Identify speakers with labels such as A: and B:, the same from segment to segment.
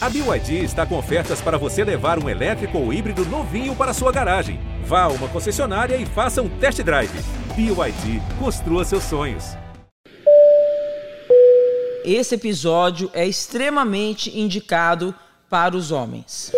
A: A BYD está com ofertas para você levar um elétrico ou híbrido novinho para sua garagem. Vá a uma concessionária e faça um test drive. BYD, construa seus sonhos.
B: Esse episódio é extremamente indicado para os homens.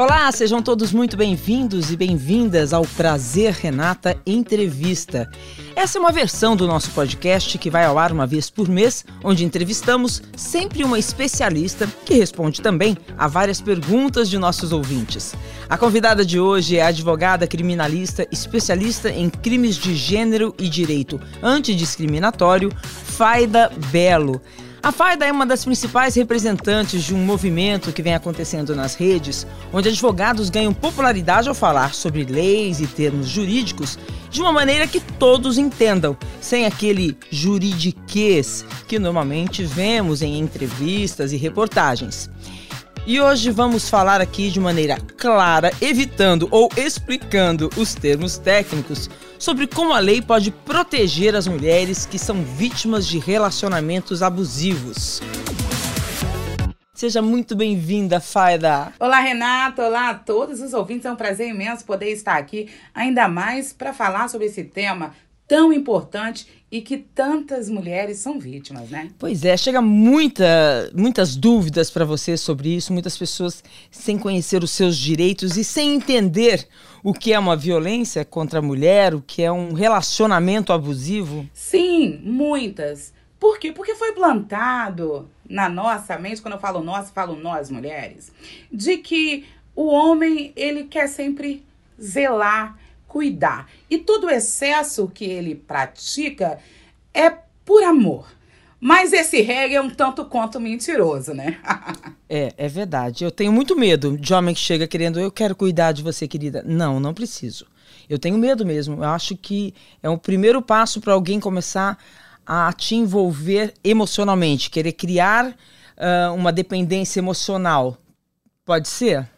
B: Olá, sejam todos muito bem-vindos e bem-vindas ao Prazer Renata Entrevista. Essa é uma versão do nosso podcast que vai ao ar uma vez por mês, onde entrevistamos sempre uma especialista que responde também a várias perguntas de nossos ouvintes. A convidada de hoje é advogada criminalista especialista em crimes de gênero e direito antidiscriminatório, Faida Belo. A Faida é uma das principais representantes de um movimento que vem acontecendo nas redes, onde advogados ganham popularidade ao falar sobre leis e termos jurídicos de uma maneira que todos entendam, sem aquele juridiquês que normalmente vemos em entrevistas e reportagens. E hoje vamos falar aqui de maneira clara, evitando ou explicando os termos técnicos sobre como a lei pode proteger as mulheres que são vítimas de relacionamentos abusivos. Seja muito bem-vinda, Faida.
C: Olá, Renata. Olá a todos os ouvintes. É um prazer imenso poder estar aqui, ainda mais para falar sobre esse tema tão importante e que tantas mulheres são vítimas, né?
B: Pois é, chega muita, muitas dúvidas para você sobre isso, muitas pessoas sem conhecer os seus direitos e sem entender o que é uma violência contra a mulher, o que é um relacionamento abusivo.
C: Sim, muitas. Por quê? Porque foi plantado na nossa mente, quando eu falo nós, falo nós mulheres, de que o homem, ele quer sempre zelar cuidar. E todo o excesso que ele pratica é por amor. Mas esse reggae é um tanto quanto mentiroso, né?
B: é, é verdade. Eu tenho muito medo de homem que chega querendo, eu quero cuidar de você, querida. Não, não preciso. Eu tenho medo mesmo. Eu acho que é o primeiro passo para alguém começar a te envolver emocionalmente, querer criar uh, uma dependência emocional. Pode ser?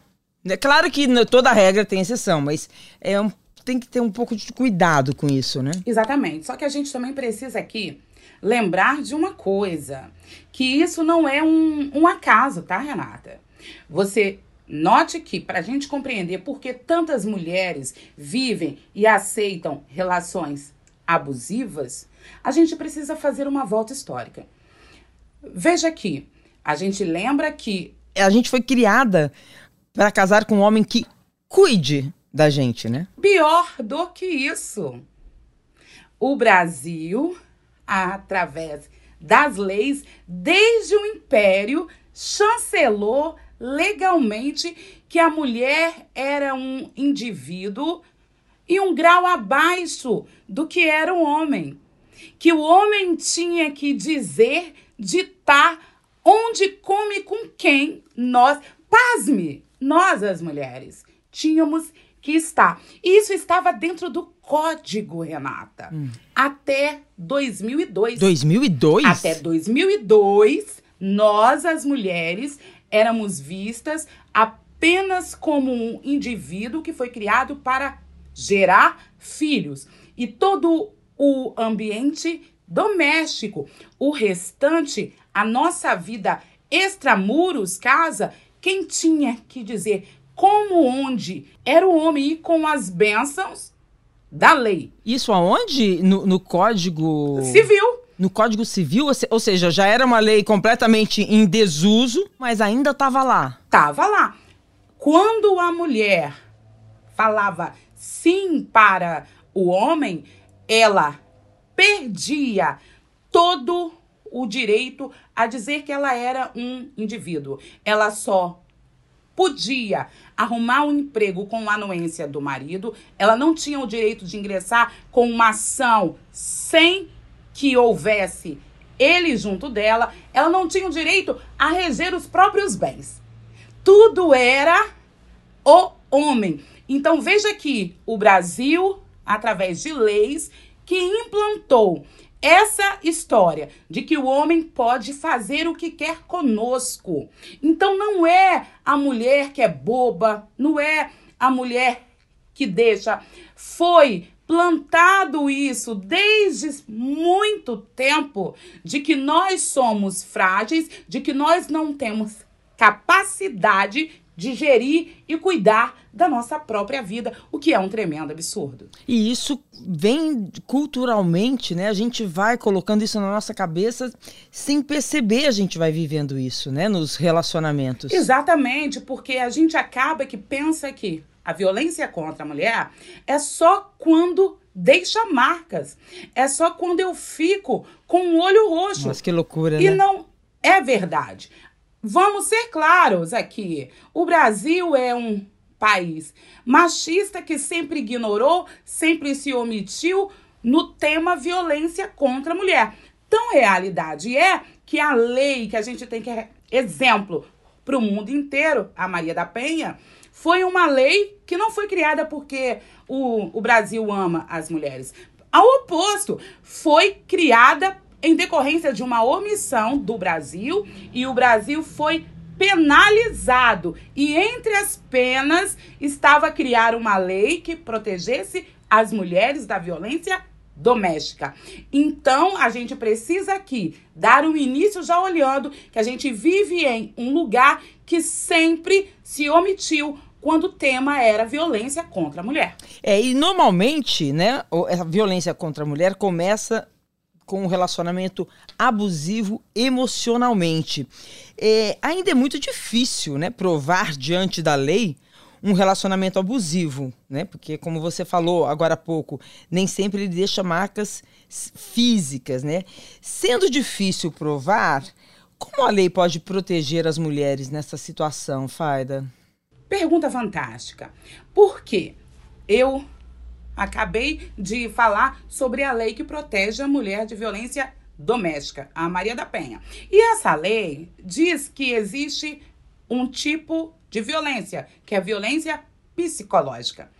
B: É claro que toda regra tem exceção, mas é um tem que ter um pouco de cuidado com isso, né?
C: Exatamente. Só que a gente também precisa aqui lembrar de uma coisa: que isso não é um, um acaso, tá, Renata? Você note que, para a gente compreender por que tantas mulheres vivem e aceitam relações abusivas, a gente precisa fazer uma volta histórica. Veja aqui, a gente lembra que.
B: A gente foi criada para casar com um homem que cuide da gente, né?
C: Pior do que isso. O Brasil, através das leis, desde o Império, chancelou legalmente que a mulher era um indivíduo e um grau abaixo do que era o homem. Que o homem tinha que dizer, ditar onde come com quem nós, pasme, nós as mulheres, tínhamos que está. Isso estava dentro do código, Renata. Hum. Até 2002.
B: 2002?
C: Até 2002, nós, as mulheres, éramos vistas apenas como um indivíduo que foi criado para gerar filhos. E todo o ambiente doméstico, o restante, a nossa vida extramuros, casa, quem tinha que dizer como onde era o homem ir com as bênçãos da lei.
B: Isso aonde? No, no Código
C: Civil.
B: No Código Civil, ou seja, já era uma lei completamente em desuso, mas ainda estava lá.
C: Estava lá. Quando a mulher falava sim para o homem, ela perdia todo o direito a dizer que ela era um indivíduo. Ela só podia arrumar um emprego com a anuência do marido, ela não tinha o direito de ingressar com uma ação sem que houvesse ele junto dela, ela não tinha o direito a reger os próprios bens. Tudo era o homem. Então veja que o Brasil, através de leis, que implantou essa história de que o homem pode fazer o que quer conosco. Então não é a mulher que é boba, não é a mulher que deixa. Foi plantado isso desde muito tempo de que nós somos frágeis, de que nós não temos capacidade de gerir e cuidar da nossa própria vida, o que é um tremendo absurdo.
B: E isso vem culturalmente, né? A gente vai colocando isso na nossa cabeça sem perceber, a gente vai vivendo isso, né, nos relacionamentos.
C: Exatamente, porque a gente acaba que pensa que a violência contra a mulher é só quando deixa marcas. É só quando eu fico com o olho roxo.
B: Mas que loucura,
C: e
B: né?
C: E não é verdade. Vamos ser claros aqui. O Brasil é um país machista que sempre ignorou, sempre se omitiu no tema violência contra a mulher. Então, realidade é que a lei que a gente tem que exemplo para o mundo inteiro, a Maria da Penha, foi uma lei que não foi criada porque o, o Brasil ama as mulheres. Ao oposto, foi criada em decorrência de uma omissão do Brasil e o Brasil foi penalizado. E entre as penas estava criar uma lei que protegesse as mulheres da violência doméstica. Então, a gente precisa aqui dar um início já olhando que a gente vive em um lugar que sempre se omitiu quando o tema era violência contra a mulher.
B: É, e normalmente, né, a violência contra a mulher começa com um relacionamento abusivo emocionalmente. É, ainda é muito difícil, né, provar diante da lei um relacionamento abusivo, né? Porque como você falou agora há pouco, nem sempre ele deixa marcas físicas, né? Sendo difícil provar, como a lei pode proteger as mulheres nessa situação, Faida?
C: Pergunta fantástica. Por quê? Eu acabei de falar sobre a lei que protege a mulher de violência doméstica, a Maria da Penha. E essa lei diz que existe um tipo de violência, que é a violência psicológica.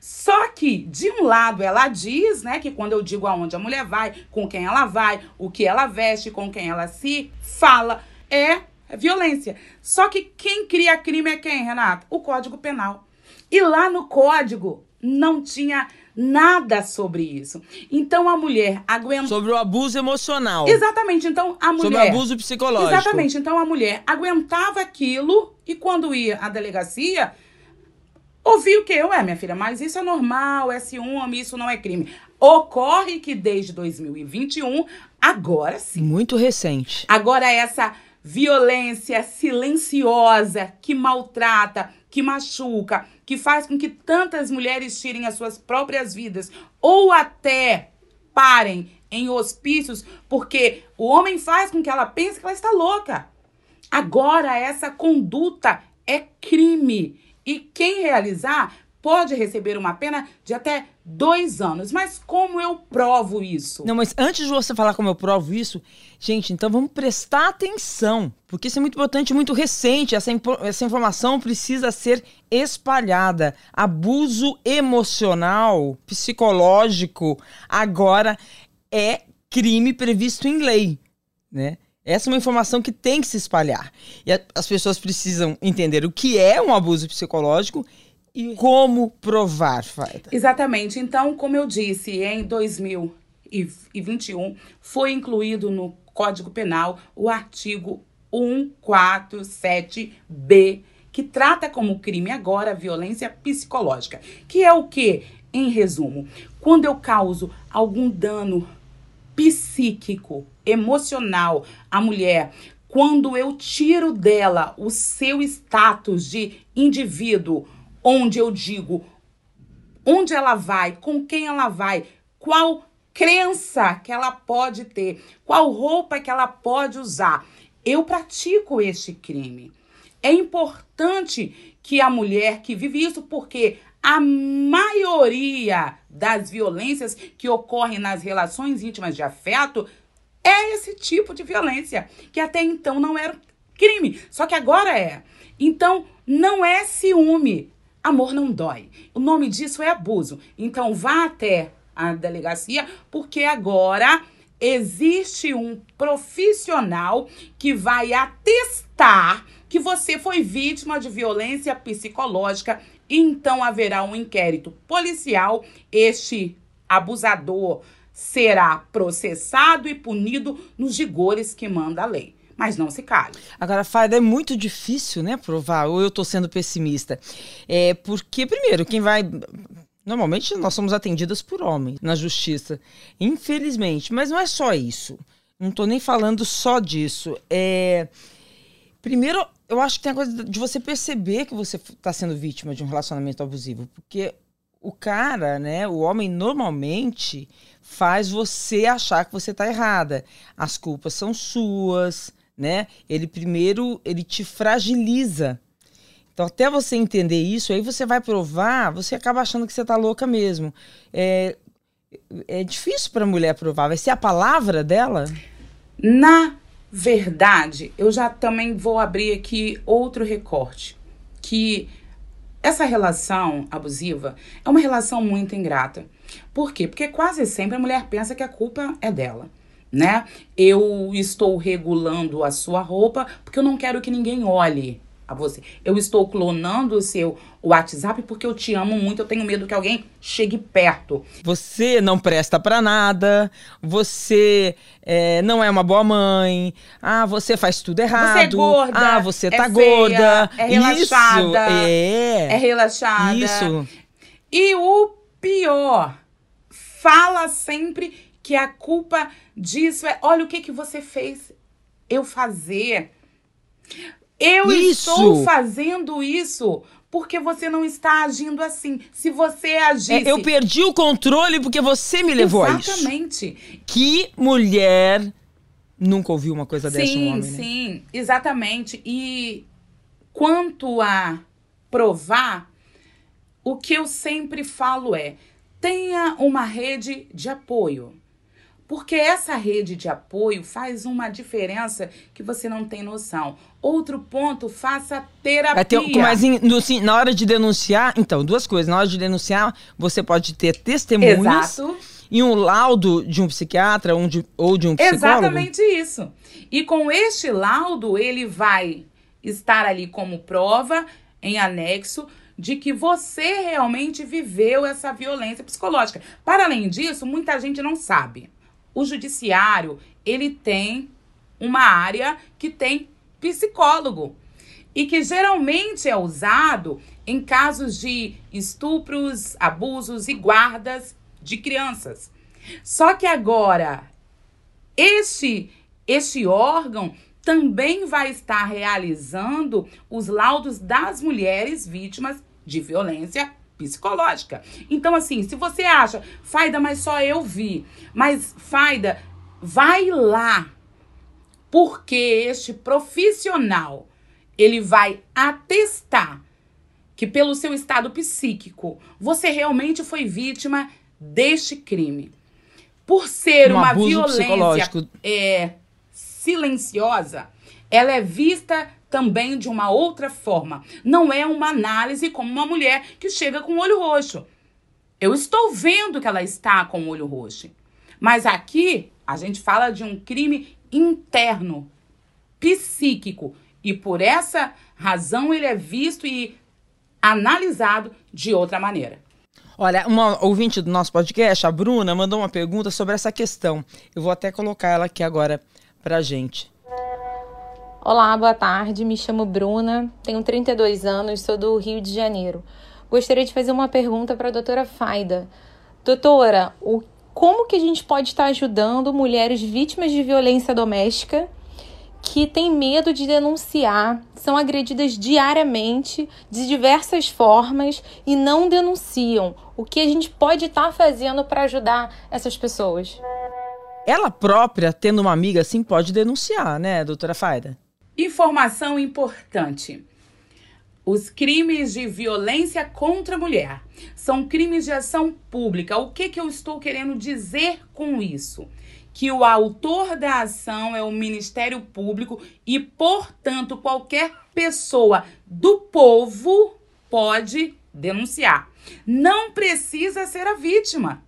C: Só que, de um lado, ela diz, né, que quando eu digo aonde a mulher vai, com quem ela vai, o que ela veste, com quem ela se fala, é violência. Só que quem cria crime é quem, Renata? O Código Penal. E lá no código não tinha nada sobre isso. Então a mulher aguenta.
B: Sobre o abuso emocional.
C: Exatamente. Então a mulher.
B: Sobre o abuso psicológico.
C: Exatamente. Então a mulher aguentava aquilo e quando ia à delegacia. Ouvi o que? Ué, minha filha, mas isso é normal, é ciúme, isso não é crime. Ocorre que desde 2021, agora sim.
B: Muito recente.
C: Agora essa violência silenciosa que maltrata, que machuca, que faz com que tantas mulheres tirem as suas próprias vidas ou até parem em hospícios porque o homem faz com que ela pense que ela está louca. Agora essa conduta é crime e quem realizar pode receber uma pena de até dois anos. Mas como eu provo isso?
B: Não, mas antes de você falar como eu provo isso, gente, então vamos prestar atenção, porque isso é muito importante, muito recente. Essa, essa informação precisa ser espalhada. Abuso emocional, psicológico, agora é crime previsto em lei, né? Essa é uma informação que tem que se espalhar. E as pessoas precisam entender o que é um abuso psicológico e como provar, Faita?
C: Exatamente. Então, como eu disse, em 2021 foi incluído no Código Penal o artigo 147B, que trata como crime agora a violência psicológica, que é o que, em resumo, quando eu causo algum dano psíquico, emocional à mulher, quando eu tiro dela o seu status de indivíduo onde eu digo onde ela vai, com quem ela vai, qual crença que ela pode ter, qual roupa que ela pode usar. Eu pratico este crime. É importante que a mulher que vive isso, porque a maioria das violências que ocorrem nas relações íntimas de afeto é esse tipo de violência, que até então não era crime, só que agora é. Então, não é ciúme, Amor não dói. O nome disso é abuso. Então vá até a delegacia, porque agora existe um profissional que vai atestar que você foi vítima de violência psicológica. Então haverá um inquérito policial. Este abusador será processado e punido nos rigores que manda a lei. Mas não se cale.
B: Agora, Fada, é muito difícil, né, provar, ou eu estou sendo pessimista. É porque, primeiro, quem vai Normalmente nós somos atendidas por homens na justiça, infelizmente. Mas não é só isso. Não estou nem falando só disso. É... Primeiro, eu acho que tem a coisa de você perceber que você está sendo vítima de um relacionamento abusivo. Porque o cara, né, o homem normalmente faz você achar que você está errada. As culpas são suas, né? Ele primeiro, ele te fragiliza então, até você entender isso, aí você vai provar, você acaba achando que você tá louca mesmo. É, é difícil para mulher provar. Vai ser a palavra dela?
C: Na verdade, eu já também vou abrir aqui outro recorte. Que essa relação abusiva é uma relação muito ingrata. Por quê? Porque quase sempre a mulher pensa que a culpa é dela. Né? Eu estou regulando a sua roupa porque eu não quero que ninguém olhe a você. Eu estou clonando o seu WhatsApp porque eu te amo muito, eu tenho medo que alguém chegue perto.
B: Você não presta para nada, você é, não é uma boa mãe, ah, você faz tudo errado. Você é
C: gorda.
B: Ah, você tá é gorda.
C: É relaxada.
B: Isso, é.
C: É relaxada.
B: Isso.
C: E o pior, fala sempre que a culpa disso é, olha o que que você fez eu fazer. Eu isso. estou fazendo isso porque você não está agindo assim. Se você agisse.
B: É, eu perdi o controle porque você me levou
C: Exatamente.
B: a
C: isso. Exatamente.
B: Que mulher nunca ouviu uma coisa
C: sim,
B: dessa um homem,
C: Sim, né? sim, exatamente. E quanto a provar, o que eu sempre falo é: tenha uma rede de apoio. Porque essa rede de apoio faz uma diferença que você não tem noção. Outro ponto, faça terapia.
B: Ter, mas em, no, sim, na hora de denunciar, então, duas coisas. Na hora de denunciar, você pode ter testemunhas.
C: Exato.
B: E um laudo de um psiquiatra um de, ou de um psicólogo.
C: Exatamente isso. E com este laudo, ele vai estar ali como prova, em anexo, de que você realmente viveu essa violência psicológica. Para além disso, muita gente não sabe o judiciário, ele tem uma área que tem psicólogo e que geralmente é usado em casos de estupros, abusos e guardas de crianças. Só que agora este este órgão também vai estar realizando os laudos das mulheres vítimas de violência psicológica. Então, assim, se você acha, Faida, mas só eu vi, mas Faida, vai lá, porque este profissional ele vai atestar que pelo seu estado psíquico você realmente foi vítima deste crime. Por ser um uma violência é, silenciosa, ela é vista também de uma outra forma. Não é uma análise como uma mulher que chega com o olho roxo. Eu estou vendo que ela está com o olho roxo. Mas aqui a gente fala de um crime interno, psíquico. E por essa razão ele é visto e analisado de outra maneira.
B: Olha, uma ouvinte do nosso podcast, a Bruna, mandou uma pergunta sobre essa questão. Eu vou até colocar ela aqui agora pra gente.
D: Olá, boa tarde. Me chamo Bruna, tenho 32 anos, sou do Rio de Janeiro. Gostaria de fazer uma pergunta para a doutora Faida. Doutora, o, como que a gente pode estar ajudando mulheres vítimas de violência doméstica que têm medo de denunciar, são agredidas diariamente, de diversas formas e não denunciam? O que a gente pode estar fazendo para ajudar essas pessoas?
B: Ela própria, tendo uma amiga assim, pode denunciar, né, doutora Faida?
C: Informação importante. Os crimes de violência contra a mulher são crimes de ação pública. O que, que eu estou querendo dizer com isso? Que o autor da ação é o Ministério Público e, portanto, qualquer pessoa do povo pode denunciar. Não precisa ser a vítima,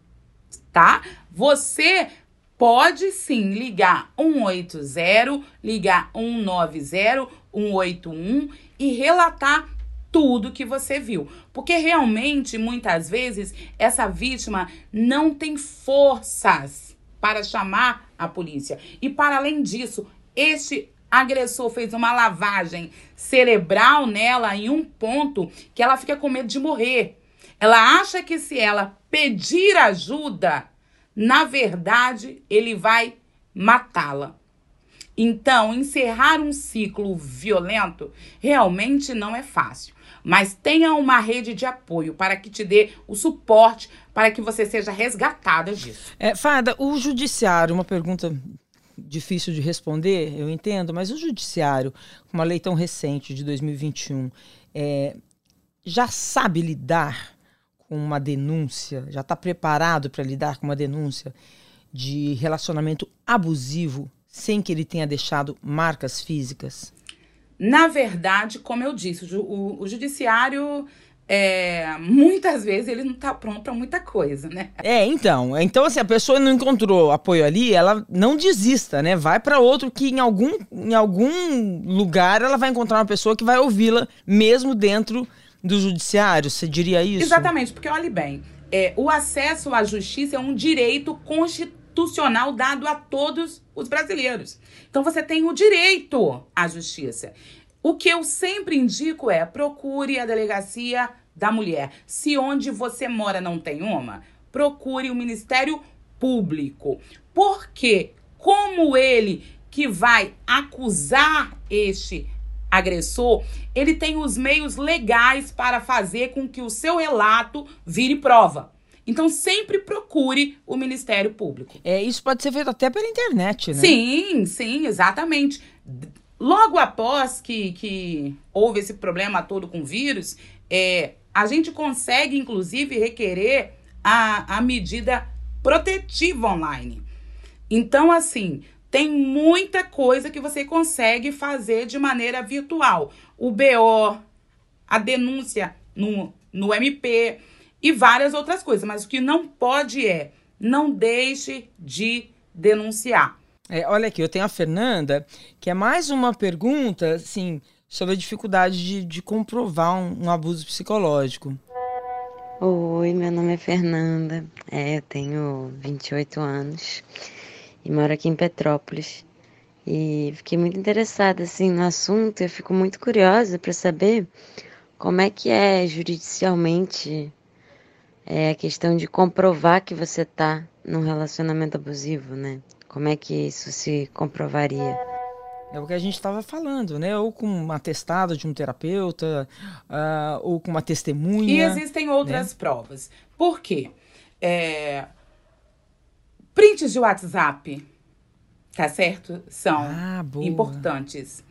C: tá? Você pode sim ligar 180, ligar 190, 181 e relatar tudo que você viu. Porque realmente, muitas vezes, essa vítima não tem forças para chamar a polícia. E para além disso, este agressor fez uma lavagem cerebral nela em um ponto que ela fica com medo de morrer. Ela acha que se ela pedir ajuda, na verdade, ele vai matá-la. Então, encerrar um ciclo violento realmente não é fácil. Mas tenha uma rede de apoio para que te dê o suporte para que você seja resgatada disso.
B: É, Fada, o judiciário, uma pergunta difícil de responder, eu entendo, mas o judiciário, com uma lei tão recente de 2021, é, já sabe lidar com uma denúncia, já está preparado para lidar com uma denúncia de relacionamento abusivo sem que ele tenha deixado marcas físicas?
C: Na verdade, como eu disse, o, o judiciário é, muitas vezes ele não está pronto para muita coisa, né?
B: É, então. Então, assim, a pessoa não encontrou apoio ali, ela não desista, né? Vai para outro que em algum, em algum lugar ela vai encontrar uma pessoa que vai ouvi-la, mesmo dentro do judiciário. Você diria isso?
C: Exatamente, porque olhe bem, é, o acesso à justiça é um direito constitucional dado a todos os brasileiros. Então você tem o direito à justiça. O que eu sempre indico é procure a delegacia da mulher. Se onde você mora não tem uma, procure o Ministério Público. Porque como ele que vai acusar este agressor, ele tem os meios legais para fazer com que o seu relato vire prova. Então sempre procure o Ministério Público.
B: É, isso pode ser feito até pela internet, né?
C: Sim, sim, exatamente. Logo após que, que houve esse problema todo com o vírus, é, a gente consegue, inclusive, requerer a, a medida protetiva online. Então, assim, tem muita coisa que você consegue fazer de maneira virtual. O BO, a denúncia no, no MP e várias outras coisas. Mas o que não pode é não deixe de denunciar.
B: É, olha aqui, eu tenho a Fernanda, que é mais uma pergunta, assim, sobre a dificuldade de, de comprovar um, um abuso psicológico.
E: Oi, meu nome é Fernanda, é, eu tenho 28 anos e moro aqui em Petrópolis. E fiquei muito interessada assim no assunto, eu fico muito curiosa para saber como é que é juridicialmente é, a questão de comprovar que você está num relacionamento abusivo, né? Como é que isso se comprovaria?
B: É o que a gente estava falando, né? Ou com um atestado de um terapeuta, uh, ou com uma testemunha.
C: E existem outras né? provas. Por quê? É, Prints de WhatsApp, tá certo? São ah, importantes.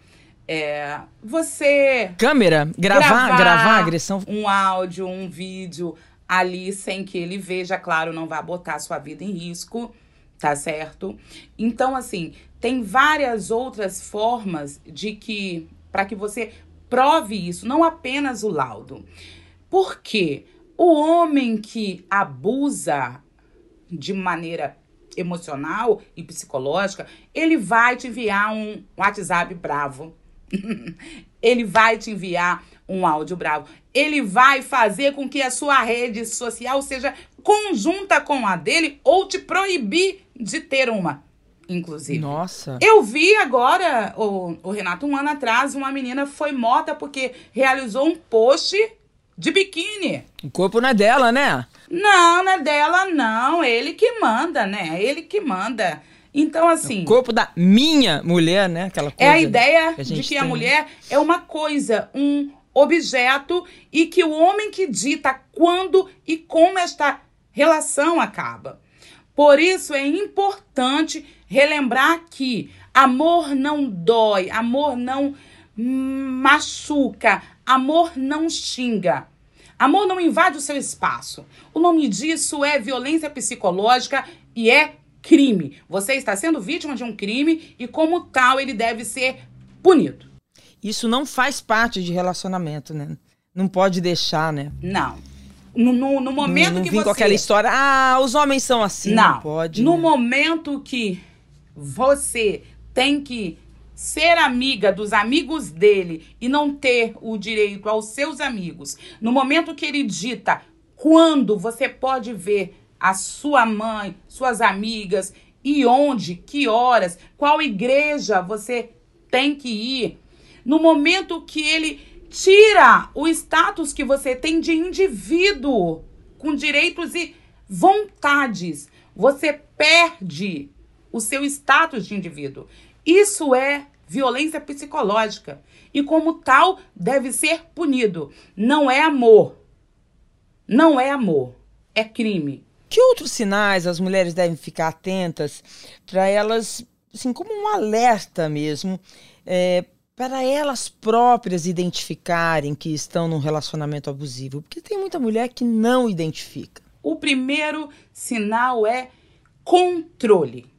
C: É, você.
B: Câmera, gravar, gravar, gravar agressão.
C: Um áudio, um vídeo ali sem que ele veja, claro, não vai botar sua vida em risco, tá certo? Então, assim, tem várias outras formas de que. para que você prove isso, não apenas o laudo. Porque o homem que abusa de maneira emocional e psicológica, ele vai te enviar um WhatsApp bravo. ele vai te enviar um áudio bravo. Ele vai fazer com que a sua rede social seja conjunta com a dele ou te proibir de ter uma, inclusive.
B: Nossa.
C: Eu vi agora, o, o Renato, um ano atrás, uma menina foi morta porque realizou um post de biquíni.
B: O corpo não é dela, né?
C: Não, não é dela, não. Ele que manda, né? Ele que manda. Então, assim.
B: O corpo da minha mulher, né? Aquela
C: coisa é a ideia que a de que tem. a mulher é uma coisa, um objeto, e que o homem que dita quando e como esta relação acaba. Por isso é importante relembrar que amor não dói, amor não machuca, amor não xinga. Amor não invade o seu espaço. O nome disso é violência psicológica e é crime. Você está sendo vítima de um crime e, como tal, ele deve ser punido.
B: Isso não faz parte de relacionamento, né? Não pode deixar, né?
C: Não. No, no, no momento
B: não, não
C: que você...
B: com aquela história, ah, os homens são assim. Não, não pode.
C: No
B: né?
C: momento que você tem que ser amiga dos amigos dele e não ter o direito aos seus amigos, no momento que ele dita quando você pode ver a sua mãe, suas amigas e onde, que horas, qual igreja você tem que ir, no momento que ele tira o status que você tem de indivíduo com direitos e vontades, você perde o seu status de indivíduo. Isso é violência psicológica e, como tal, deve ser punido. Não é amor. Não é amor. É crime.
B: Que outros sinais as mulheres devem ficar atentas para elas, assim, como um alerta mesmo, é, para elas próprias identificarem que estão num relacionamento abusivo? Porque tem muita mulher que não identifica.
C: O primeiro sinal é controle.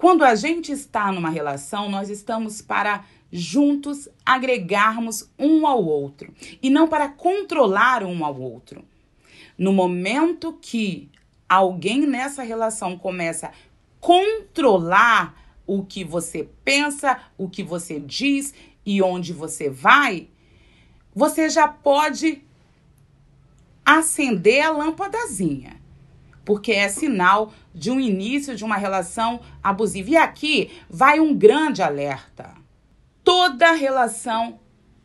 C: Quando a gente está numa relação, nós estamos para juntos agregarmos um ao outro e não para controlar um ao outro. No momento que alguém nessa relação começa a controlar o que você pensa, o que você diz e onde você vai, você já pode acender a lâmpadazinha porque é sinal de um início de uma relação abusiva. E aqui vai um grande alerta. Toda relação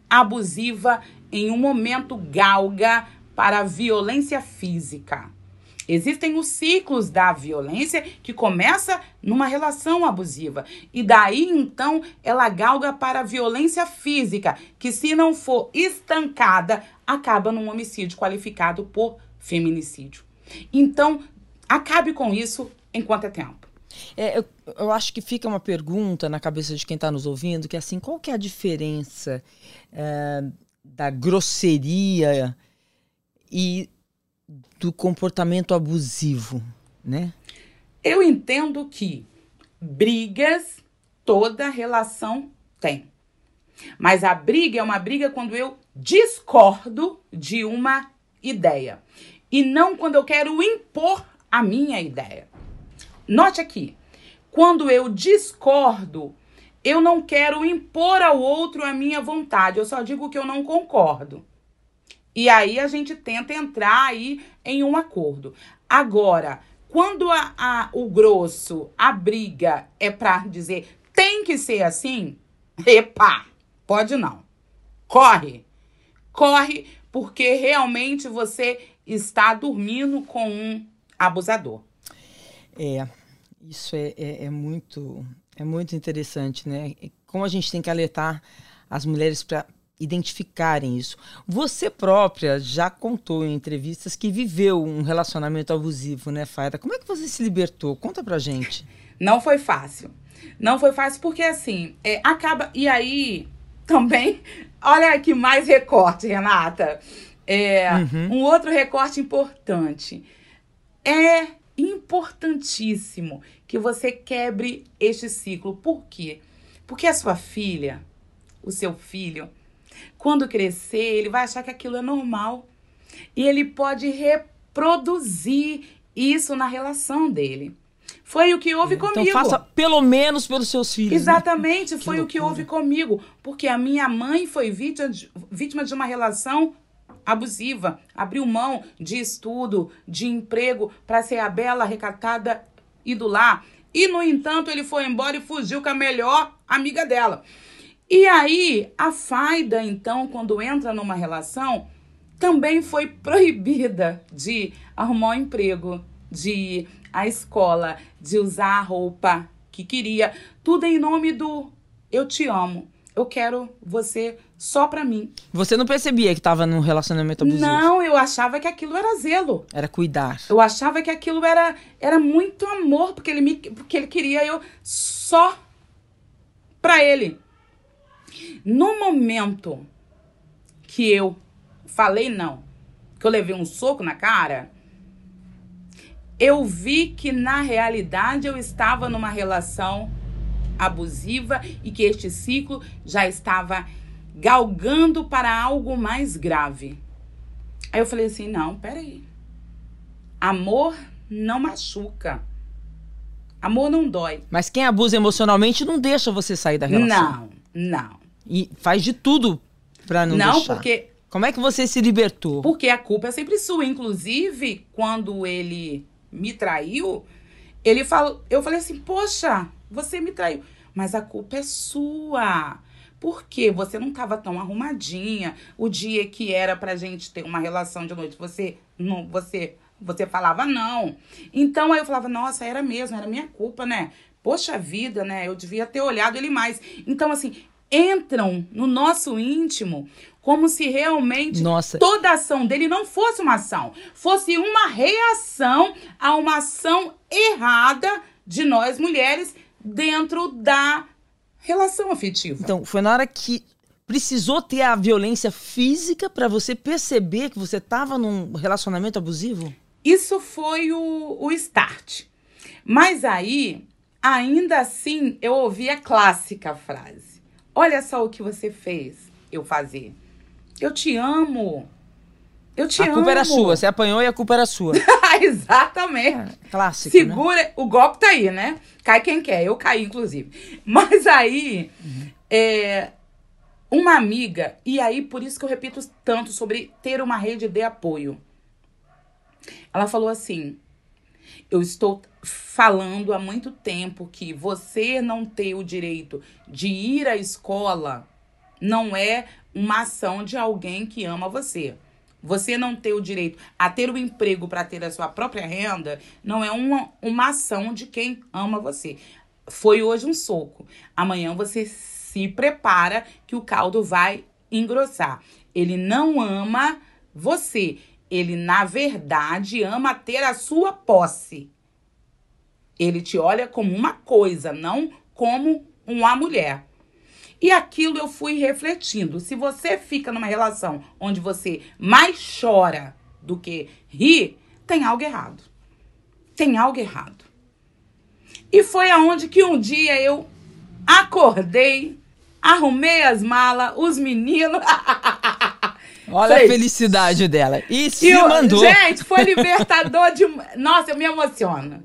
C: abusiva em um momento galga para violência física. Existem os ciclos da violência que começa numa relação abusiva e daí então ela galga para a violência física, que se não for estancada, acaba num homicídio qualificado por feminicídio. Então, acabe com isso enquanto é tempo.
B: É, eu, eu, acho que fica uma pergunta na cabeça de quem está nos ouvindo, que é assim, qual que é a diferença é, da grosseria e do comportamento abusivo, né?
C: Eu entendo que brigas toda relação tem. Mas a briga é uma briga quando eu discordo de uma ideia. E não quando eu quero impor a minha ideia. Note aqui, quando eu discordo, eu não quero impor ao outro a minha vontade, eu só digo que eu não concordo. E aí a gente tenta entrar aí em um acordo. Agora, quando a, a o grosso, a briga é para dizer tem que ser assim, epa, pode não. Corre. Corre, porque realmente você está dormindo com um abusador.
B: É, isso é, é, é, muito é muito interessante, né? Como a gente tem que alertar as mulheres para identificarem isso. Você própria já contou em entrevistas que viveu um relacionamento abusivo, né, Faida? Como é que você se libertou? Conta pra gente.
C: Não foi fácil. Não foi fácil porque assim, é, acaba. E aí também. Olha aqui mais recorte, Renata. É, uhum. Um outro recorte importante. É importantíssimo que você quebre este ciclo. Por quê? Porque a sua filha, o seu filho, quando crescer, ele vai achar que aquilo é normal. E ele pode reproduzir isso na relação dele. Foi o que houve então comigo.
B: Então faça pelo menos pelos seus filhos.
C: Né? Exatamente, né? foi o que houve comigo. Porque a minha mãe foi vítima de, vítima de uma relação abusiva, abriu mão de estudo, de emprego para ser a bela, recatada e do lar. E, no entanto, ele foi embora e fugiu com a melhor amiga dela. E aí, a Faida, então, quando entra numa relação, também foi proibida de arrumar um emprego, de à escola, de usar a roupa que queria, tudo em nome do eu te amo. Eu quero você só pra mim.
B: Você não percebia que tava num relacionamento abusivo?
C: Não, eu achava que aquilo era zelo.
B: Era cuidar.
C: Eu achava que aquilo era, era muito amor, porque ele, me, porque ele queria eu só pra ele. No momento que eu falei não, que eu levei um soco na cara, eu vi que na realidade eu estava numa relação abusiva e que este ciclo já estava galgando para algo mais grave. Aí eu falei assim: não, peraí. Amor não machuca. Amor não dói.
B: Mas quem abusa emocionalmente não deixa você sair da relação.
C: Não, não.
B: E faz de tudo pra não,
C: Não,
B: deixar.
C: porque
B: Como é que você se libertou?
C: Porque a culpa é sempre sua. Inclusive, quando ele me traiu, ele falou, eu falei assim: "Poxa, você me traiu, mas a culpa é sua". Porque você não estava tão arrumadinha. O dia que era pra gente ter uma relação de noite, você não, você você falava não. Então aí eu falava: "Nossa, era mesmo, era minha culpa, né? Poxa vida, né? Eu devia ter olhado ele mais". Então assim, entram no nosso íntimo como se realmente
B: Nossa.
C: toda ação dele não fosse uma ação, fosse uma reação a uma ação errada de nós mulheres dentro da relação afetiva.
B: Então, foi na hora que precisou ter a violência física pra você perceber que você tava num relacionamento abusivo?
C: Isso foi o, o start. Mas aí, ainda assim, eu ouvi a clássica frase: Olha só o que você fez eu fazer. Eu te amo. Eu te
B: a
C: amo.
B: culpa era sua, você apanhou e a culpa era sua.
C: Exatamente.
B: Clássico, né?
C: Segura, o golpe tá aí, né? Cai quem quer, eu caí, inclusive. Mas aí, é, uma amiga, e aí por isso que eu repito tanto sobre ter uma rede de apoio. Ela falou assim: eu estou falando há muito tempo que você não ter o direito de ir à escola não é uma ação de alguém que ama você. Você não ter o direito a ter o emprego para ter a sua própria renda não é uma, uma ação de quem ama você. Foi hoje um soco. Amanhã você se prepara que o caldo vai engrossar. Ele não ama você. Ele, na verdade, ama ter a sua posse. Ele te olha como uma coisa, não como uma mulher. E aquilo eu fui refletindo. Se você fica numa relação onde você mais chora do que ri, tem algo errado. Tem algo errado. E foi aonde que um dia eu acordei, arrumei as malas, os meninos.
B: Olha
C: Falei,
B: a felicidade dela. E se
C: eu-
B: mandou.
C: Gente, foi libertador de. Nossa, eu me emociono.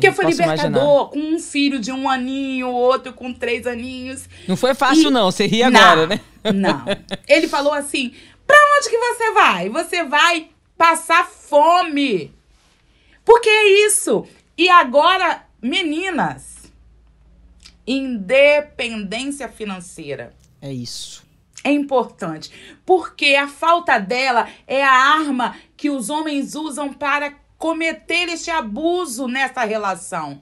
C: Porque foi libertador com um filho de um aninho, outro com três aninhos.
B: Não foi fácil,
C: E-
B: não. Você ri agora,
C: não,
B: né?
C: Não. Ele falou assim: pra onde que você vai? Você vai passar fome. Porque é isso. E agora, meninas, independência financeira
B: É isso.
C: é importante. Porque a falta dela é a arma que os homens usam para cometer este abuso nessa relação.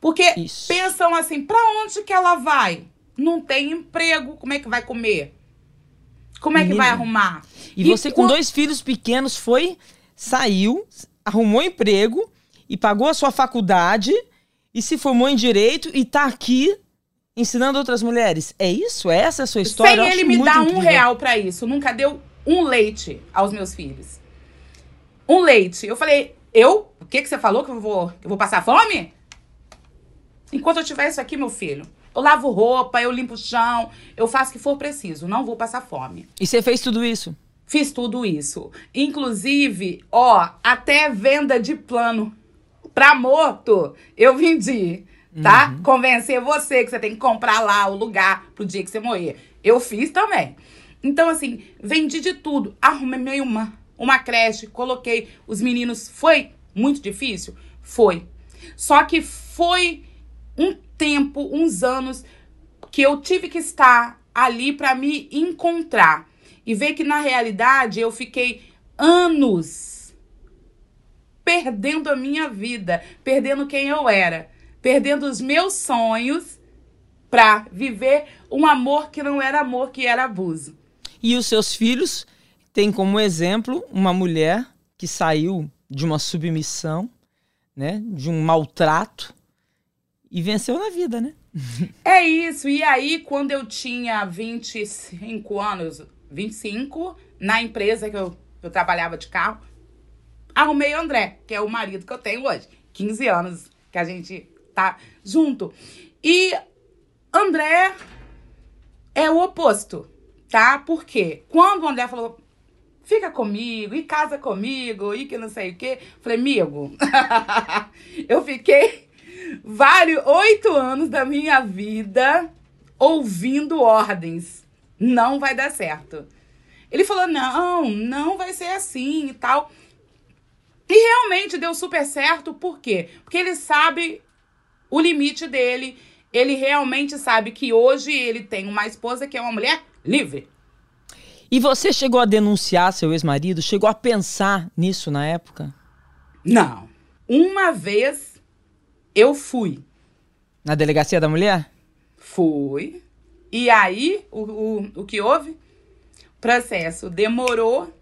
C: Porque
B: Isso.
C: pensam assim, pra onde que ela vai? Não tem emprego, como é que vai comer? Como é que
B: Menina.
C: vai arrumar?
B: E, você com dois filhos pequenos foi, saiu, arrumou emprego e pagou a sua faculdade e se formou em direito e tá aqui ensinando outras mulheres. É isso? É essa a sua história?
C: Sem ele me dar um real pra isso. Nunca deu um leite aos meus filhos. Um leite. Eu falei, eu? O que, que você falou que eu vou, eu vou passar fome? Enquanto eu tiver isso aqui, meu filho, eu lavo roupa, eu limpo o chão, eu faço o que for preciso. Não vou passar fome.
B: E você fez tudo isso?
C: Fiz tudo isso. Inclusive, ó, até venda de plano pra morto eu vendi, tá? Convencer você que você tem que comprar lá o lugar pro dia que você morrer. Eu fiz também. Então, assim, vendi de tudo. Arrumei uma, uma creche, coloquei os meninos. Foi muito difícil? Foi. Só que foi um tempo, uns anos, que eu tive que estar ali pra me encontrar e ver que na realidade eu fiquei anos perdendo a minha vida, perdendo quem eu era, perdendo os meus sonhos pra viver um amor que não era amor, que era abuso.
B: E os seus filhos têm como exemplo uma mulher que saiu de uma submissão, né? De um maltrato e venceu na vida, né?
C: É isso. E aí, quando eu tinha 25 anos, 25, na empresa que eu, eu trabalhava de carro, arrumei o André, que é o marido que eu tenho hoje. 15 anos que a gente tá junto. E André é o oposto, tá? Porque quando o André falou, fica comigo, e casa comigo, e que não sei o quê, falei, amigo, eu fiquei vários oito anos da minha vida ouvindo ordens. Não vai dar certo. Ele falou: não, não vai ser assim e tal. E realmente deu super certo, por quê? Porque ele sabe o limite dele. Ele realmente sabe que hoje ele tem uma esposa que é uma mulher livre.
B: E você chegou a denunciar seu ex-marido? Chegou a pensar nisso na época?
C: Não. Uma vez eu fui.
B: Na delegacia da mulher?
C: Fui. E aí, o, o, o que houve? Processo demorou.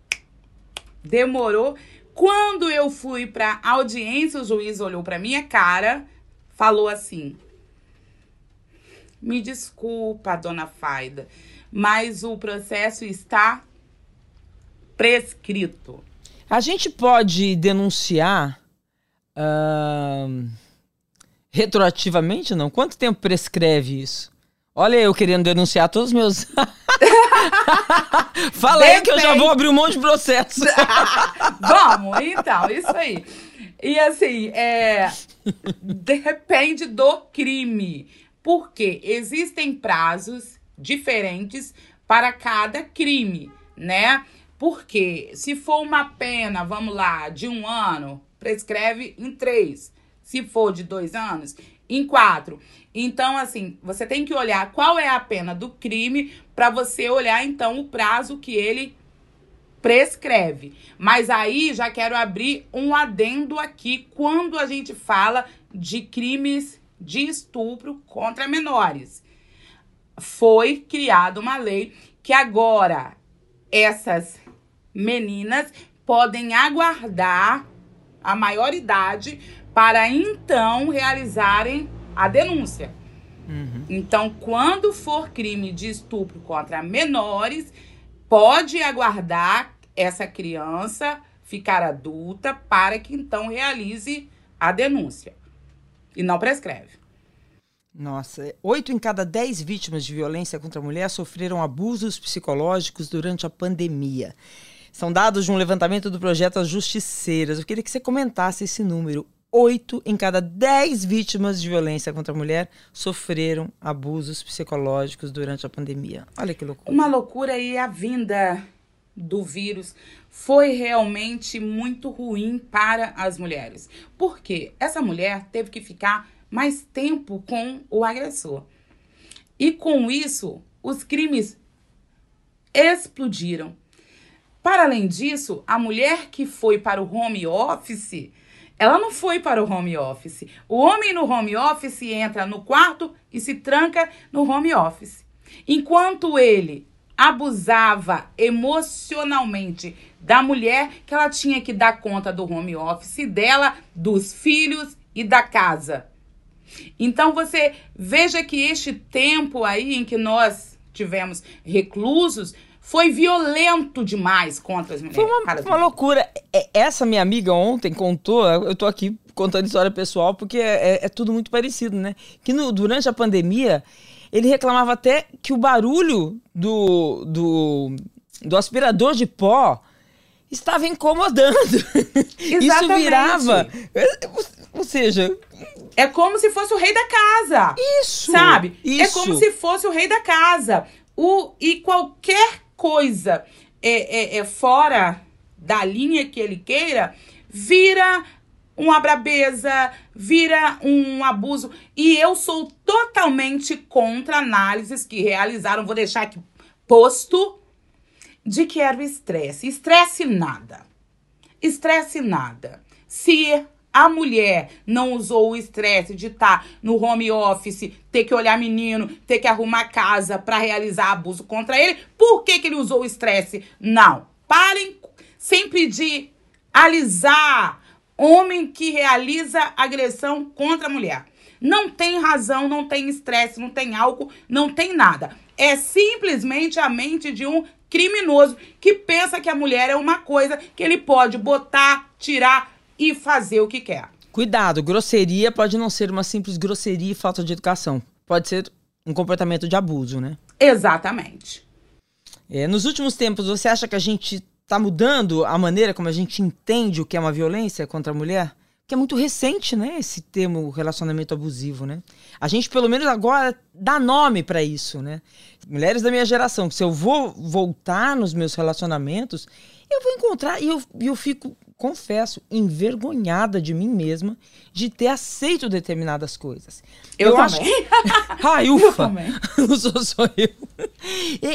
C: Demorou. Quando eu fui para audiência, o juiz olhou para minha cara, falou assim: Me desculpa, dona Faida, mas o processo está prescrito.
B: A gente pode denunciar uh, retroativamente, não? Quanto tempo prescreve isso? Olha eu querendo denunciar todos os meus. Fala Depende. aí que eu já vou abrir um monte de processo.
C: Vamos, então, isso aí. E assim, é, depende do crime. Porque existem prazos diferentes para cada crime, né? Porque se for uma pena, vamos lá, de um ano, prescreve em três. Se for de dois anos, em quatro. Então, assim, você tem que olhar qual é a pena do crime para você olhar, então, o prazo que ele prescreve. Mas aí já quero abrir um adendo aqui quando a gente fala de crimes de estupro contra menores. Foi criada uma lei que agora essas meninas podem aguardar a maioridade para então realizarem a denúncia. Uhum. Então, quando for crime de estupro contra menores, pode aguardar essa criança ficar adulta para que então realize a denúncia. E não prescreve.
B: Nossa, oito em cada dez vítimas de violência contra a mulher sofreram abusos psicológicos durante a pandemia. São dados de um levantamento do projeto As Justiceiras. Eu queria que você comentasse esse número. Oito em cada dez vítimas de violência contra a mulher sofreram abusos psicológicos durante a pandemia. Olha que loucura.
C: Uma loucura e a vinda do vírus foi realmente muito ruim para as mulheres. Porque essa mulher teve que ficar mais tempo com o agressor. E com isso, os crimes explodiram. Para além disso, a mulher que foi para o home office, ela não foi para o home office. O homem no home office entra no quarto e se tranca no home office. Enquanto ele abusava emocionalmente da mulher que ela tinha que dar conta do home office dela, dos filhos e da casa. Então você veja que este tempo aí em que nós tivemos reclusos foi violento demais contra as mulheres.
B: Foi uma, uma loucura. É, essa minha amiga ontem contou, eu tô aqui contando história pessoal porque é, é, é tudo muito parecido, né? Que no, durante a pandemia ele reclamava até que o barulho do, do, do aspirador de pó estava incomodando. Exatamente. Isso virava. Ou seja.
C: É como se fosse o rei da casa.
B: Isso!
C: Sabe?
B: É isso.
C: É como se fosse o rei da casa. O, e qualquer coisa é, é, é fora da linha que ele queira, vira uma brabeza, vira um abuso. E eu sou totalmente contra análises que realizaram, vou deixar aqui posto, de que era o estresse. Estresse nada. Estresse nada. Se a mulher não usou o estresse de estar tá no home office, ter que olhar menino, ter que arrumar casa para realizar abuso contra ele, por que, que ele usou o estresse? Não. Parem sempre de alisar homem que realiza agressão contra a mulher. Não tem razão, não tem estresse, não tem álcool, não tem nada. É simplesmente a mente de um criminoso que pensa que a mulher é uma coisa que ele pode botar, tirar e fazer o que quer.
B: Cuidado, grosseria pode não ser uma simples grosseria e falta de educação. Pode ser um comportamento de abuso, né?
C: Exatamente.
B: É, nos últimos tempos, você acha que a gente está mudando a maneira como a gente entende o que é uma violência contra a mulher? Que é muito recente, né? Esse termo relacionamento abusivo, né? A gente, pelo menos agora, dá nome para isso, né? Mulheres da minha geração, se eu vou voltar nos meus relacionamentos, eu vou encontrar, e eu, eu fico, confesso, envergonhada de mim mesma de ter aceito determinadas coisas.
C: Eu, eu também.
B: Acho... Ai, ufa! Eu também. Não sou só eu.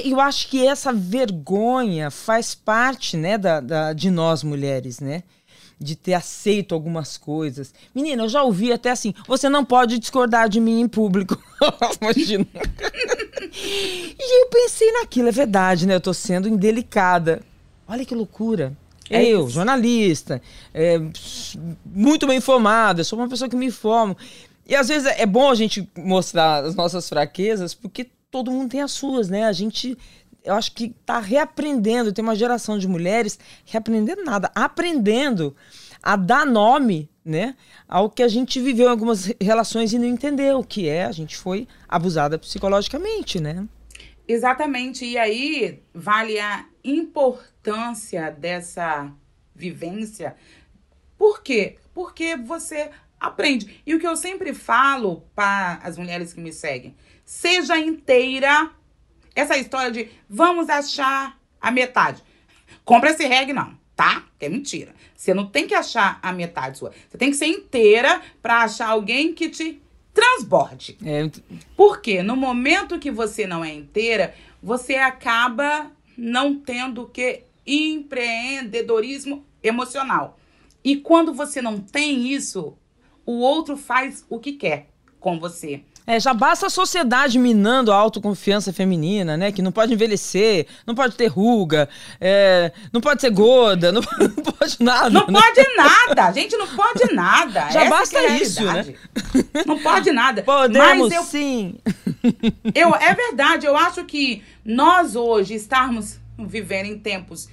B: Eu acho que essa vergonha faz parte, né, da, da, de nós mulheres, né? de ter aceito algumas coisas. Menina, eu já ouvi até assim: você não pode discordar de mim em público. Imagina. e eu pensei naquilo, é verdade, né? Eu tô sendo indelicada. Olha que loucura. É eu, isso. jornalista, é, muito bem informada, sou uma pessoa que me informo. E às vezes é bom a gente mostrar as nossas fraquezas, porque todo mundo tem as suas, né? A gente, eu acho que está reaprendendo, tem uma geração de mulheres reaprendendo nada, aprendendo a dar nome, né, ao que a gente viveu em algumas relações e não entendeu, que é a gente foi abusada psicologicamente, né?
C: Exatamente. E aí vale a importância dessa vivência. Por quê? Porque você aprende. E o que eu sempre falo para as mulheres que me seguem, seja inteira. Essa história de vamos achar a metade. Compra esse reggae, não, tá? É mentira. Você não tem que achar a metade sua. Você tem que ser inteira para achar alguém que te transborde. É. Porque no momento que você não é inteira, você acaba não tendo que empreendedorismo emocional. E quando você não tem isso, o outro faz o que quer com você.
B: É, já basta a sociedade minando a autoconfiança feminina, né? Que não pode envelhecer, não pode ter ruga, é, não pode ser gorda, não, não pode nada.
C: Não né? pode nada, gente não pode nada.
B: Já Essa basta é isso, né?
C: Não pode nada.
B: Podemos Mas eu, sim.
C: Eu, é verdade, eu acho que nós hoje estarmos vivendo em tempos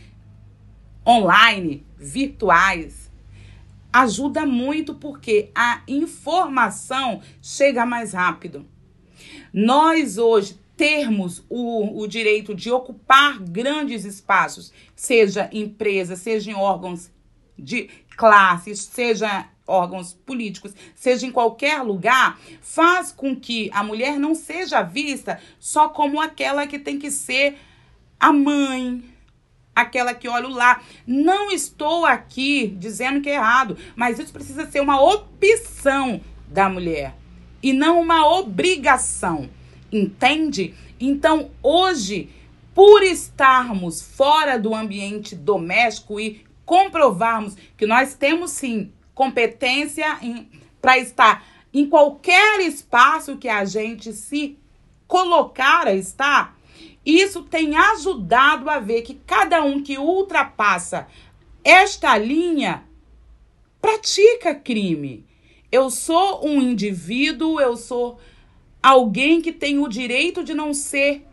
C: online, virtuais, ajuda muito porque a informação chega mais rápido. Nós hoje termos o, o direito de ocupar grandes espaços, seja em empresa, seja em órgãos de classes, seja órgãos políticos, seja em qualquer lugar, faz com que a mulher não seja vista só como aquela que tem que ser a mãe, aquela que olha lá. Não estou aqui dizendo que é errado, mas isso precisa ser uma opção da mulher e não uma obrigação. Entende? Então, hoje, por estarmos fora do ambiente doméstico e comprovarmos que nós temos sim competência para estar em qualquer espaço que a gente se colocar a estar, isso tem ajudado a ver que cada um que ultrapassa esta linha pratica crime. Eu sou um indivíduo, eu sou alguém que tem o direito de não ser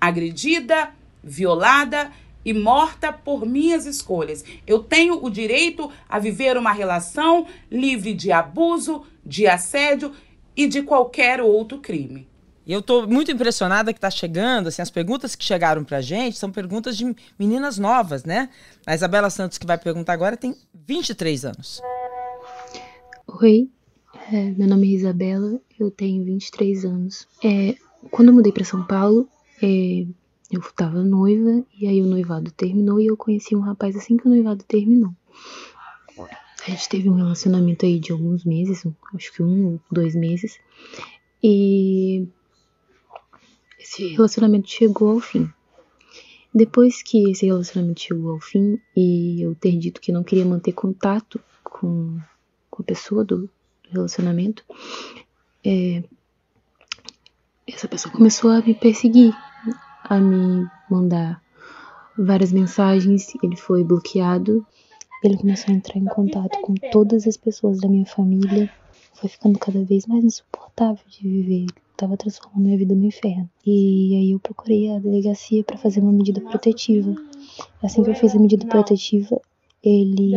C: agredida, violada e morta por minhas escolhas. Eu tenho o direito a viver uma relação livre de abuso, de assédio e de qualquer outro crime.
B: E eu estou muito impressionada que está chegando, assim, as perguntas que chegaram para a gente são perguntas de meninas novas, né? A Isabela Santos, que vai perguntar agora, tem 23 anos.
F: Oi, é, meu nome é Isabela, eu tenho 23 anos. É, quando eu mudei para São Paulo, é, eu estava noiva, e aí o noivado terminou, e eu conheci um rapaz assim que o noivado terminou. A gente teve um relacionamento aí de alguns meses, acho que um ou dois meses. E esse relacionamento chegou ao fim. Depois que esse relacionamento chegou ao fim e eu ter dito que não queria manter contato com, com a pessoa do, relacionamento, é, essa pessoa começou a me perseguir, a me mandar várias mensagens. Ele foi bloqueado. Ele começou a entrar em contato com todas as pessoas da minha família. Foi ficando cada vez mais insuportável de viver estava transformando minha vida no inferno. E aí eu procurei a delegacia para fazer uma medida protetiva. Assim que eu fiz a medida protetiva, ele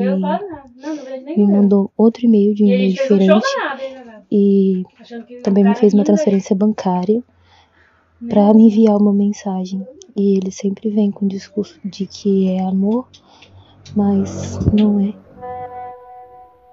F: me mandou outro e-mail de um e-mail diferente e também me fez uma transferência bancária para me enviar uma mensagem. E ele sempre vem com o discurso de que é amor, mas não é.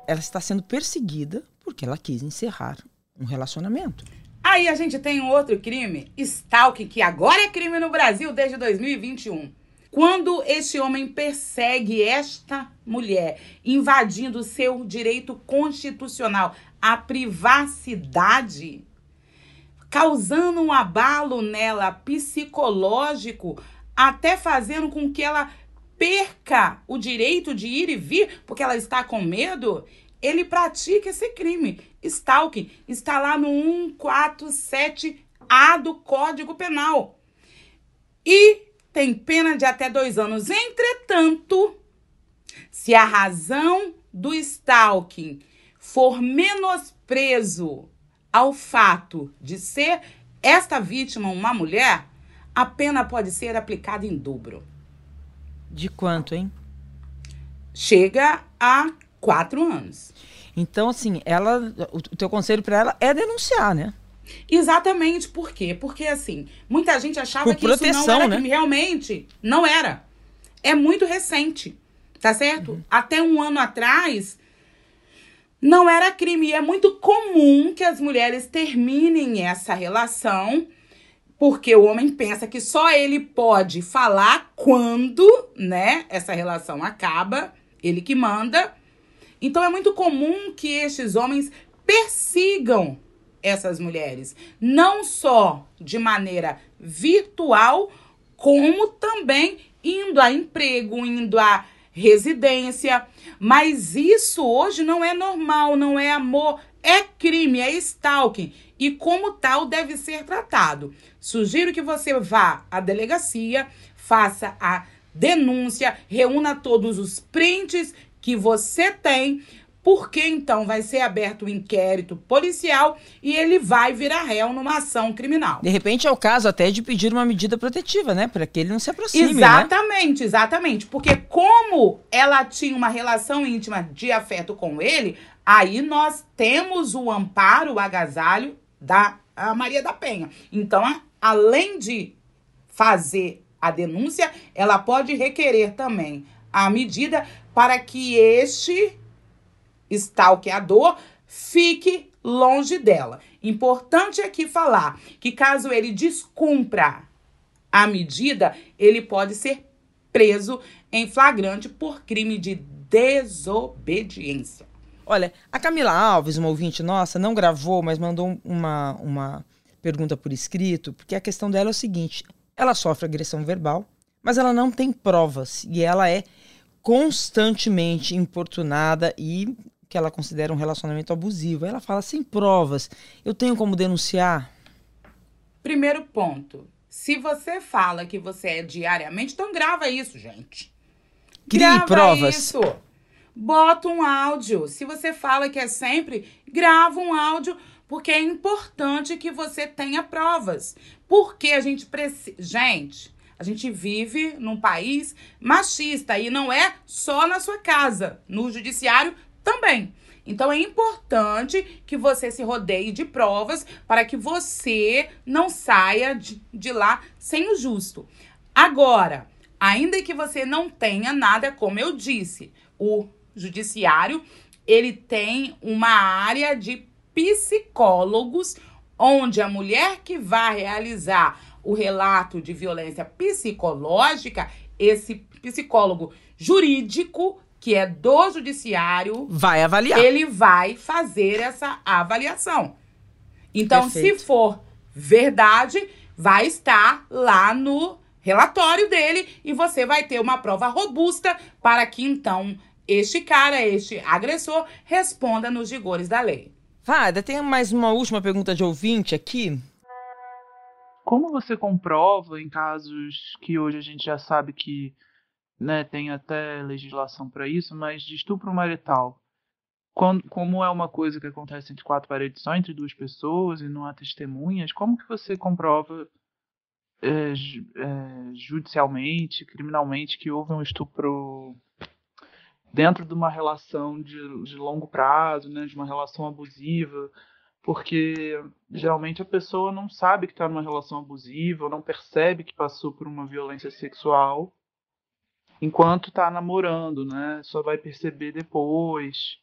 B: ela está sendo perseguida porque ela quis encerrar um relacionamento.
C: Aí a gente tem um outro crime, stalking, que agora é crime no Brasil desde 2021. Quando esse homem persegue esta mulher, invadindo seu direito constitucional à privacidade, causando um abalo nela psicológico, até fazendo com que ela perca o direito de ir e vir porque ela está com medo, ele pratica esse crime. Stalking está lá no 147A do Código Penal. E tem pena de até dois anos. Entretanto, se a razão do stalking for menosprezo ao fato de ser esta vítima uma mulher, a pena pode ser aplicada em dobro.
B: De quanto, hein?
C: Chega a quatro anos.
B: Então, assim, ela, o teu conselho para ela é denunciar, né?
C: Exatamente. Por quê? Porque, assim, muita gente achava Por que proteção, isso não era né? crime. Realmente, não era. É muito recente, tá certo? Uhum. Até um ano atrás, não era crime. E é muito comum que as mulheres terminem essa relação porque o homem pensa que só ele pode falar quando, né, essa relação acaba, ele que manda. Então é muito comum que estes homens persigam essas mulheres, não só de maneira virtual, como também indo a emprego, indo a residência. Mas isso hoje não é normal, não é amor, é crime, é stalking e, como tal, deve ser tratado. Sugiro que você vá à delegacia, faça a denúncia, reúna todos os prints que você tem, porque então vai ser aberto o um inquérito policial e ele vai virar réu numa ação criminal.
B: De repente é o caso até de pedir uma medida protetiva, né? Para que ele não se aproxime.
C: Né? Exatamente, né? exatamente. Porque como ela tinha uma relação íntima de afeto com ele, aí nós temos o amparo, o agasalho da Maria da Penha. Então, além de fazer a denúncia, ela pode requerer também a medida para que este stalkeador fique longe dela. Importante aqui falar que caso ele descumpra a medida, ele pode ser preso em flagrante por crime de desobediência.
B: Olha, a Camila Alves, uma ouvinte nossa, não gravou, mas mandou uma, uma pergunta por escrito, porque a questão dela é o seguinte: ela sofre agressão verbal, mas ela não tem provas e ela é constantemente importunada e que ela considera um relacionamento abusivo. Ela fala sem provas, eu tenho como denunciar?
C: Primeiro ponto. Se você fala que você é diariamente, então grava isso, gente.
B: Crie grava provas.
C: Isso bota um áudio. Se você fala que é sempre, grava um áudio, porque é importante que você tenha provas. Porque a gente precisa. Gente, a gente vive num país machista e não é só na sua casa, no judiciário também. Então é importante que você se rodeie de provas para que você não saia de, de lá sem o justo. Agora, ainda que você não tenha nada, como eu disse, o judiciário, ele tem uma área de psicólogos, onde a mulher que vai realizar o relato de violência psicológica, esse psicólogo jurídico, que é do judiciário,
B: vai avaliar.
C: Ele vai fazer essa avaliação. Então, Perfeito. se for verdade, vai estar lá no relatório dele e você vai ter uma prova robusta para que então este cara, este agressor, responda nos rigores da lei.
B: Vada, tem mais uma última pergunta de ouvinte aqui.
G: Como você comprova em casos que hoje a gente já sabe que né, tem até legislação para isso, mas de estupro marital, quando, como é uma coisa que acontece entre quatro paredes só entre duas pessoas e não há testemunhas, como que você comprova é, é, judicialmente, criminalmente, que houve um estupro dentro de uma relação de, de longo prazo, né, de uma relação abusiva, porque geralmente a pessoa não sabe que está numa relação abusiva, ou não percebe que passou por uma violência sexual enquanto está namorando, né? Só vai perceber depois.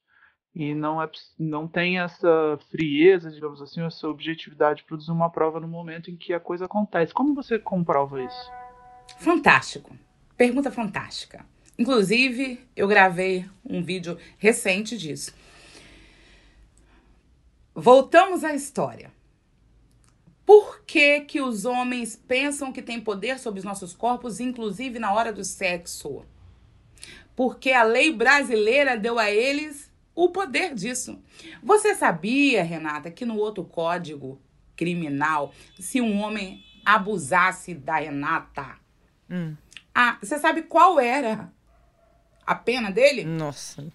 G: e não, é, não tem essa frieza, digamos assim, essa objetividade de produzir uma prova no momento em que a coisa acontece. Como você comprova isso?
C: Fantástico. Pergunta fantástica. Inclusive, eu gravei um vídeo recente disso. Voltamos à história. Por que, que os homens pensam que têm poder sobre os nossos corpos, inclusive na hora do sexo? Porque a lei brasileira deu a eles o poder disso. Você sabia, Renata, que no outro código criminal, se um homem abusasse da Renata, hum. ah, você sabe qual era a pena dele?
B: Nossa,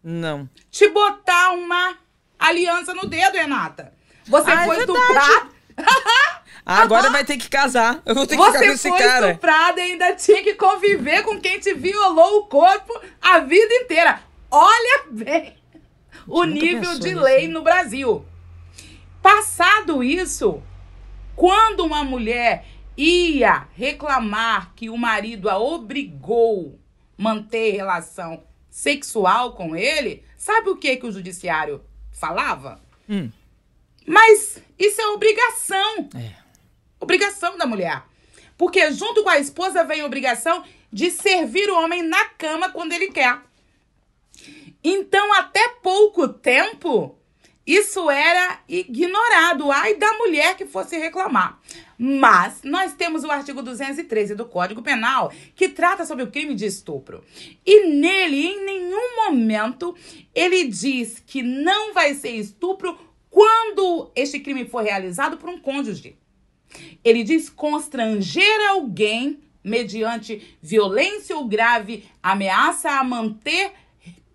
B: não.
C: Te botar uma aliança no dedo, Renata. Você ah, é foi é estuprada.
B: Ah, agora vai ter que casar. Eu vou ter que Você ficar com esse cara.
C: Você foi estuprada e ainda tinha que conviver com quem te violou o corpo a vida inteira. Olha bem o nível de lei assim. no Brasil. Passado isso, quando uma mulher ia reclamar que o marido a obrigou manter relação sexual com ele, sabe o que que o judiciário falava? Hum. Mas isso é obrigação. É. Obrigação da mulher. Porque junto com a esposa vem a obrigação de servir o homem na cama quando ele quer. Então, até pouco tempo, isso era ignorado. Ai da mulher que fosse reclamar. Mas nós temos o artigo 213 do Código Penal que trata sobre o crime de estupro. E nele, em nenhum momento, ele diz que não vai ser estupro quando este crime for realizado por um cônjuge. Ele diz constranger alguém mediante violência ou grave ameaça a manter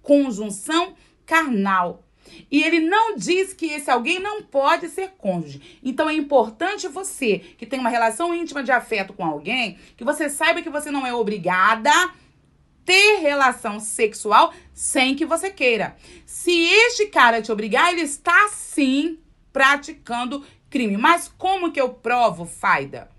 C: conjunção carnal. E ele não diz que esse alguém não pode ser cônjuge. Então é importante você, que tem uma relação íntima de afeto com alguém, que você saiba que você não é obrigada ter relação sexual sem que você queira. Se este cara te obrigar, ele está sim praticando crime. Mas como que eu provo, Faida?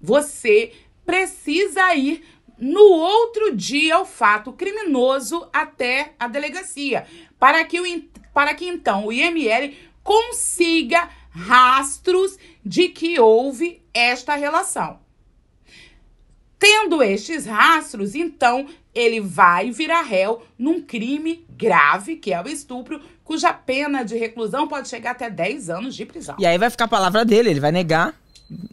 C: Você precisa ir no outro dia o fato criminoso até a delegacia, para que, o, para que então o IML consiga rastros de que houve esta relação. Tendo estes rastros, então ele vai virar réu num crime grave, que é o estupro, cuja pena de reclusão pode chegar até 10 anos de prisão.
B: E aí vai ficar a palavra dele, ele vai negar,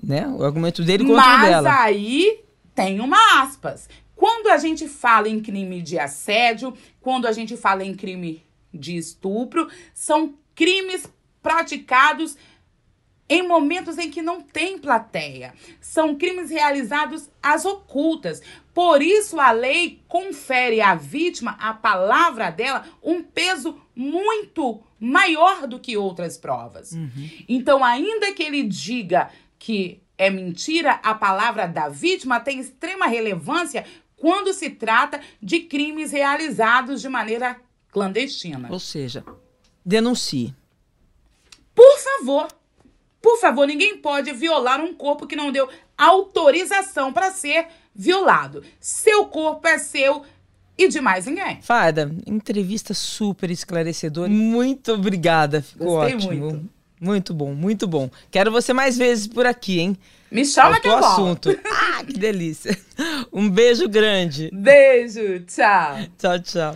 B: né, o argumento dele contra Mas o dela.
C: Mas aí tem uma aspas. Quando a gente fala em crime de assédio, quando a gente fala em crime de estupro, são crimes praticados em momentos em que não tem plateia. São crimes realizados às ocultas. Por isso, a lei confere à vítima, a palavra dela, um peso muito maior do que outras provas. Uhum. Então, ainda que ele diga que é mentira, a palavra da vítima tem extrema relevância quando se trata de crimes realizados de maneira clandestina.
B: Ou seja, denuncie.
C: Por favor. Por favor, ninguém pode violar um corpo que não deu autorização para ser violado. Seu corpo é seu e de mais ninguém.
B: Fada, entrevista super esclarecedora. Muito obrigada. Ficou Gostei ótimo. Muito. Muito bom, muito bom. Quero você mais vezes por aqui, hein?
C: Me chama que eu
B: assunto. Ah, que delícia. Um beijo grande.
C: Beijo, tchau.
B: Tchau, tchau.